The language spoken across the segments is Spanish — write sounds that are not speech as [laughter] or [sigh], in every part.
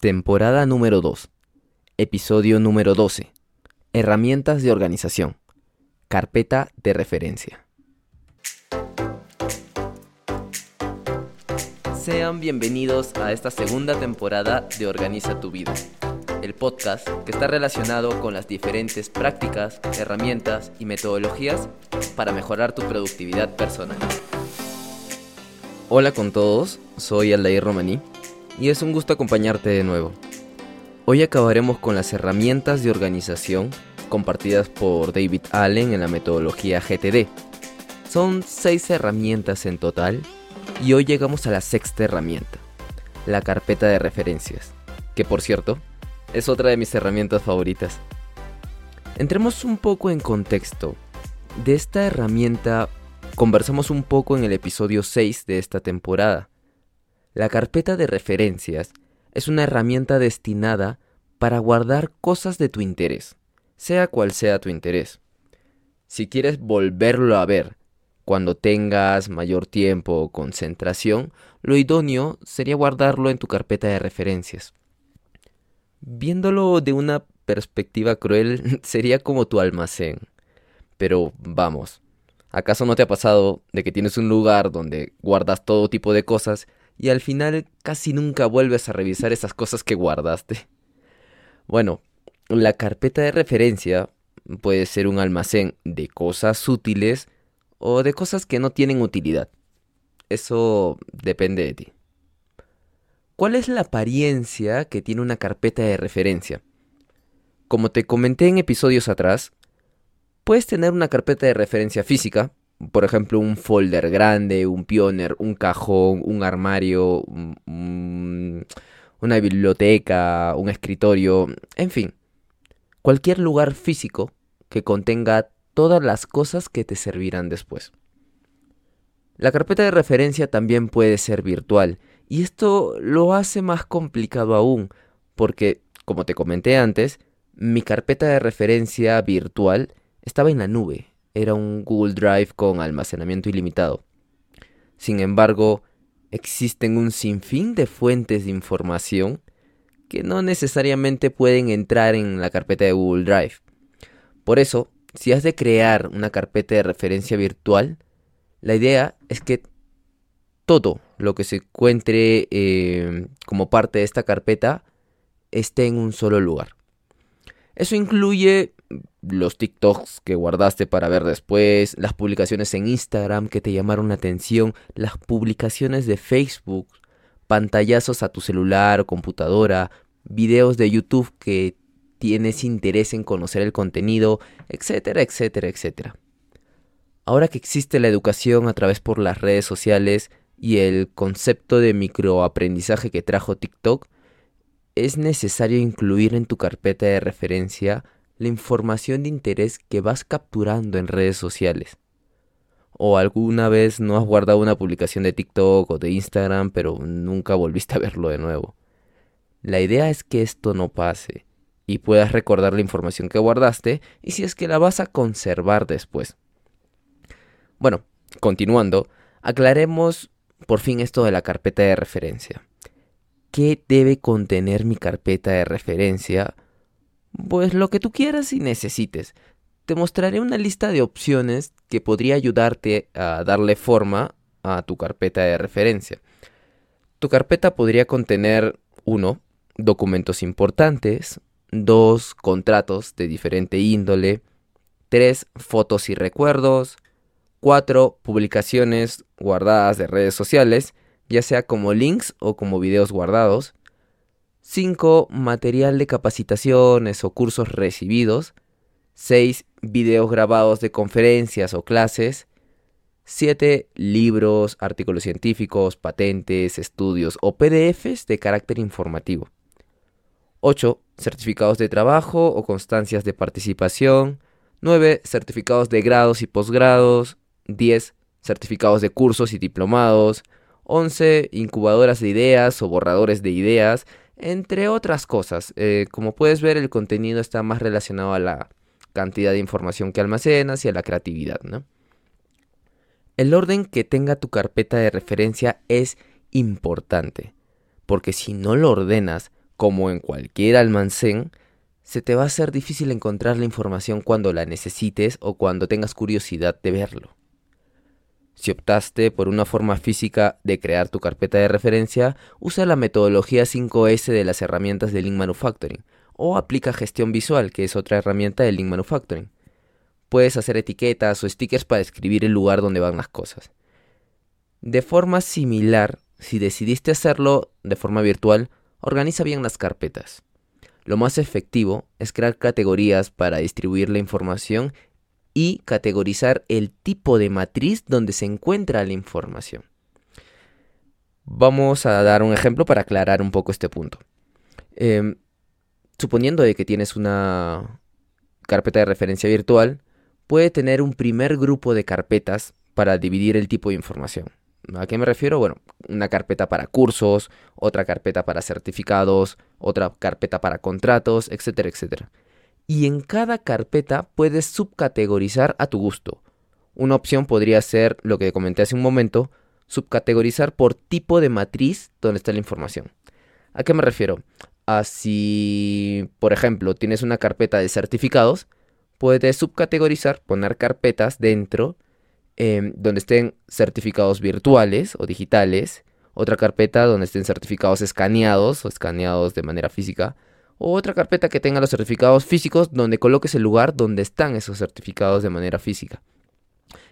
Temporada número 2. Episodio número 12. Herramientas de organización. Carpeta de referencia. Sean bienvenidos a esta segunda temporada de Organiza tu vida, el podcast que está relacionado con las diferentes prácticas, herramientas y metodologías para mejorar tu productividad personal. Hola con todos, soy Aldair Romaní y es un gusto acompañarte de nuevo. Hoy acabaremos con las herramientas de organización compartidas por David Allen en la metodología GTD. Son seis herramientas en total y hoy llegamos a la sexta herramienta, la carpeta de referencias, que por cierto es otra de mis herramientas favoritas. Entremos un poco en contexto. De esta herramienta conversamos un poco en el episodio 6 de esta temporada. La carpeta de referencias es una herramienta destinada para guardar cosas de tu interés, sea cual sea tu interés. Si quieres volverlo a ver cuando tengas mayor tiempo o concentración, lo idóneo sería guardarlo en tu carpeta de referencias. Viéndolo de una perspectiva cruel, [laughs] sería como tu almacén. Pero vamos, ¿acaso no te ha pasado de que tienes un lugar donde guardas todo tipo de cosas y al final casi nunca vuelves a revisar esas cosas que guardaste. Bueno, la carpeta de referencia puede ser un almacén de cosas útiles o de cosas que no tienen utilidad. Eso depende de ti. ¿Cuál es la apariencia que tiene una carpeta de referencia? Como te comenté en episodios atrás, puedes tener una carpeta de referencia física, por ejemplo, un folder grande, un pioner, un cajón, un armario, una biblioteca, un escritorio, en fin, cualquier lugar físico que contenga todas las cosas que te servirán después. La carpeta de referencia también puede ser virtual, y esto lo hace más complicado aún, porque, como te comenté antes, mi carpeta de referencia virtual estaba en la nube, era un Google Drive con almacenamiento ilimitado. Sin embargo, existen un sinfín de fuentes de información que no necesariamente pueden entrar en la carpeta de Google Drive. Por eso, si has de crear una carpeta de referencia virtual, la idea es que todo lo que se encuentre eh, como parte de esta carpeta esté en un solo lugar. Eso incluye los TikToks que guardaste para ver después, las publicaciones en Instagram que te llamaron la atención, las publicaciones de Facebook, pantallazos a tu celular o computadora, videos de YouTube que tienes interés en conocer el contenido, etcétera, etcétera, etcétera. Ahora que existe la educación a través por las redes sociales y el concepto de microaprendizaje que trajo TikTok, es necesario incluir en tu carpeta de referencia la información de interés que vas capturando en redes sociales. O alguna vez no has guardado una publicación de TikTok o de Instagram, pero nunca volviste a verlo de nuevo. La idea es que esto no pase y puedas recordar la información que guardaste y si es que la vas a conservar después. Bueno, continuando, aclaremos por fin esto de la carpeta de referencia. ¿Qué debe contener mi carpeta de referencia? Pues lo que tú quieras y necesites. Te mostraré una lista de opciones que podría ayudarte a darle forma a tu carpeta de referencia. Tu carpeta podría contener 1. Documentos importantes. 2. Contratos de diferente índole. 3. Fotos y recuerdos. 4. Publicaciones guardadas de redes sociales, ya sea como links o como videos guardados. 5. Material de capacitaciones o cursos recibidos. 6. Videos grabados de conferencias o clases. 7. Libros, artículos científicos, patentes, estudios o PDFs de carácter informativo. 8. Certificados de trabajo o constancias de participación. 9. Certificados de grados y posgrados. 10. Certificados de cursos y diplomados. 11. Incubadoras de ideas o borradores de ideas entre otras cosas. Eh, como puedes ver, el contenido está más relacionado a la cantidad de información que almacenas y a la creatividad. ¿no? El orden que tenga tu carpeta de referencia es importante, porque si no lo ordenas, como en cualquier almacén, se te va a hacer difícil encontrar la información cuando la necesites o cuando tengas curiosidad de verlo. Si optaste por una forma física de crear tu carpeta de referencia, usa la metodología 5S de las herramientas de Lean Manufacturing o aplica gestión visual, que es otra herramienta de Lean Manufacturing. Puedes hacer etiquetas o stickers para describir el lugar donde van las cosas. De forma similar, si decidiste hacerlo de forma virtual, organiza bien las carpetas. Lo más efectivo es crear categorías para distribuir la información y categorizar el tipo de matriz donde se encuentra la información. Vamos a dar un ejemplo para aclarar un poco este punto. Em, suponiendo de que tienes una carpeta de referencia virtual, puede tener un primer grupo de carpetas para dividir el tipo de información. ¿A qué me refiero? Bueno, una carpeta para cursos, otra carpeta para certificados, otra carpeta para contratos, etcétera, etcétera y en cada carpeta puedes subcategorizar a tu gusto. Una opción podría ser lo que comenté hace un momento, subcategorizar por tipo de matriz donde está la información. ¿A qué me refiero? A si, por ejemplo, tienes una carpeta de certificados, puedes subcategorizar, poner carpetas dentro em, donde estén certificados virtuales o digitales, otra carpeta donde estén certificados escaneados o escaneados de manera física, o otra carpeta que tenga los certificados físicos donde coloques el lugar donde están esos certificados de manera física.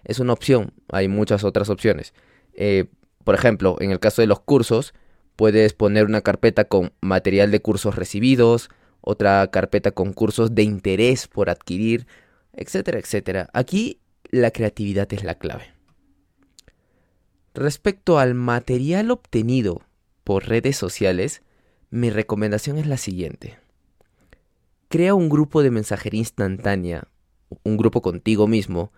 Es una opción, hay muchas otras opciones. Eh, por ejemplo, en el caso de los cursos, puedes poner una carpeta con material de cursos recibidos, otra carpeta con cursos de interés por adquirir, etcétera, etcétera. Aquí la creatividad es la clave. Respecto al material obtenido por redes sociales, mi recomendación es la siguiente. Crea un grupo de mensajería instantánea, un grupo contigo mismo.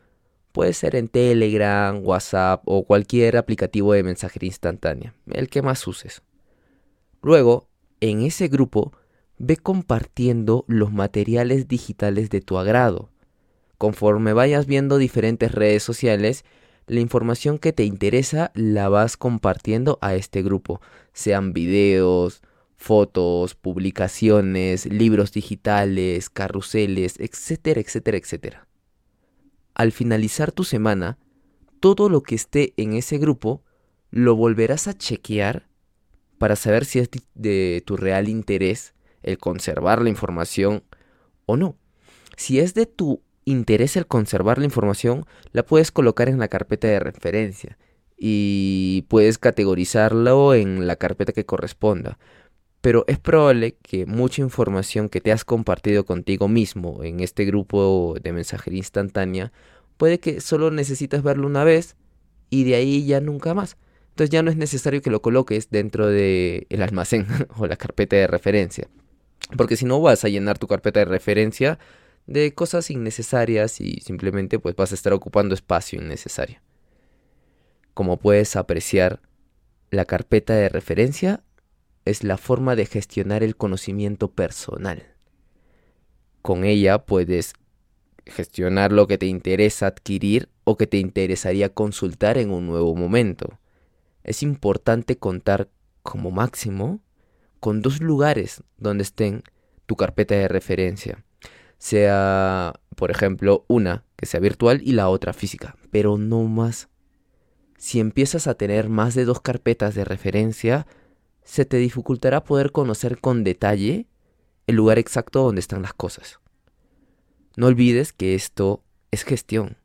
Puede ser en Telegram, WhatsApp o cualquier aplicativo de mensajería instantánea, el que más uses. Luego, en ese grupo, ve compartiendo los materiales digitales de tu agrado. Conforme vayas viendo diferentes redes sociales, la información que te interesa la vas compartiendo a este grupo, sean videos, fotos, publicaciones, libros digitales, carruseles, etcétera, etcétera, etcétera. Al finalizar tu semana, todo lo que esté en ese grupo lo volverás a chequear para saber si es de tu real interés el conservar la información o no. Si es de tu interés el conservar la información, la puedes colocar en la carpeta de referencia y puedes categorizarlo en la carpeta que corresponda pero es probable que mucha información que te has compartido contigo mismo en este grupo de mensajería instantánea, puede que solo necesites verlo una vez y de ahí ya nunca más. Entonces ya no es necesario que lo coloques dentro del el almacén [laughs] o la carpeta de referencia. Porque si no vas a llenar tu carpeta de referencia de cosas innecesarias y simplemente pues vas a estar ocupando espacio innecesario. Como puedes apreciar, la carpeta de referencia es la forma de gestionar el conocimiento personal. Con ella puedes gestionar lo que te interesa adquirir o que te interesaría consultar en un nuevo momento. Es importante contar como máximo con dos lugares donde estén tu carpeta de referencia. Sea, por ejemplo, una que sea virtual y la otra física, pero no más. Si empiezas a tener más de dos carpetas de referencia, se te dificultará poder conocer con detalle el lugar exacto donde están las cosas. No olvides que esto es gestión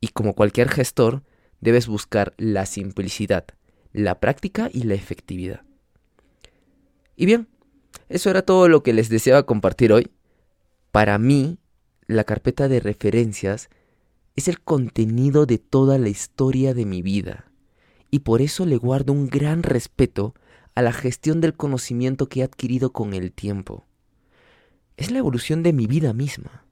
y como cualquier gestor debes buscar la simplicidad, la práctica y la efectividad. Y bien, eso era todo lo que les deseaba compartir hoy. Para mí, la carpeta de referencias es el contenido de toda la historia de mi vida y por eso le guardo un gran respeto a la gestión del conocimiento que he adquirido con el tiempo. Es la evolución de mi vida misma.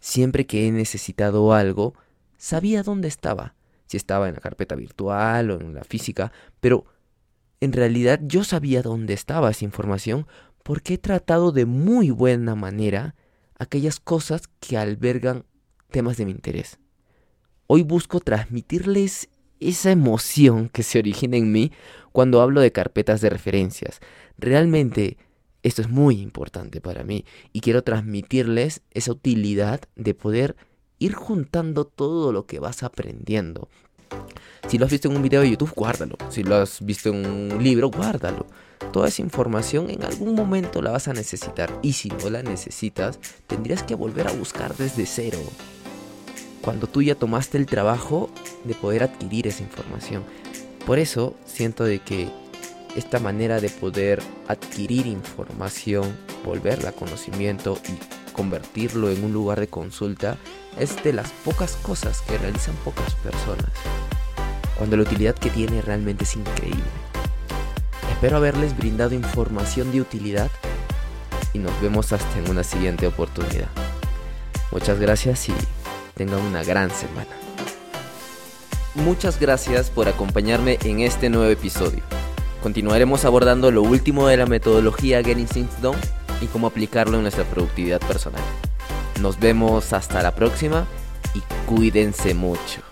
Siempre que he necesitado algo, sabía dónde estaba, si estaba en la carpeta virtual o en la física, pero en realidad yo sabía dónde estaba esa información porque he tratado de muy buena manera aquellas cosas que albergan temas de mi interés. Hoy busco transmitirles esa emoción que se origina en mí cuando hablo de carpetas de referencias. Realmente Esto es muy importante para mí y quiero transmitirles esa utilidad de poder ir juntando todo lo que vas aprendiendo. Si lo has visto en un video de YouTube, guárdalo. Si lo has visto en un libro, guárdalo. Toda esa información en algún momento la vas a necesitar y si no la necesitas, tendrías que volver a buscar desde cero. Cuando tú ya tomaste el trabajo de poder adquirir esa información. Por eso siento de que esta manera de poder adquirir información, volverla a conocimiento y convertirlo en un lugar de consulta es de las pocas cosas que realizan pocas personas. Cuando la utilidad que tiene realmente es increíble. Espero haberles brindado información de utilidad y nos vemos hasta en una siguiente oportunidad. Muchas gracias y tengan una gran semana. Muchas gracias por acompañarme en este nuevo episodio. Continuaremos abordando lo último de la metodología Getting Things Done y cómo aplicarlo en nuestra productividad personal. Nos vemos hasta la próxima y cuídense mucho.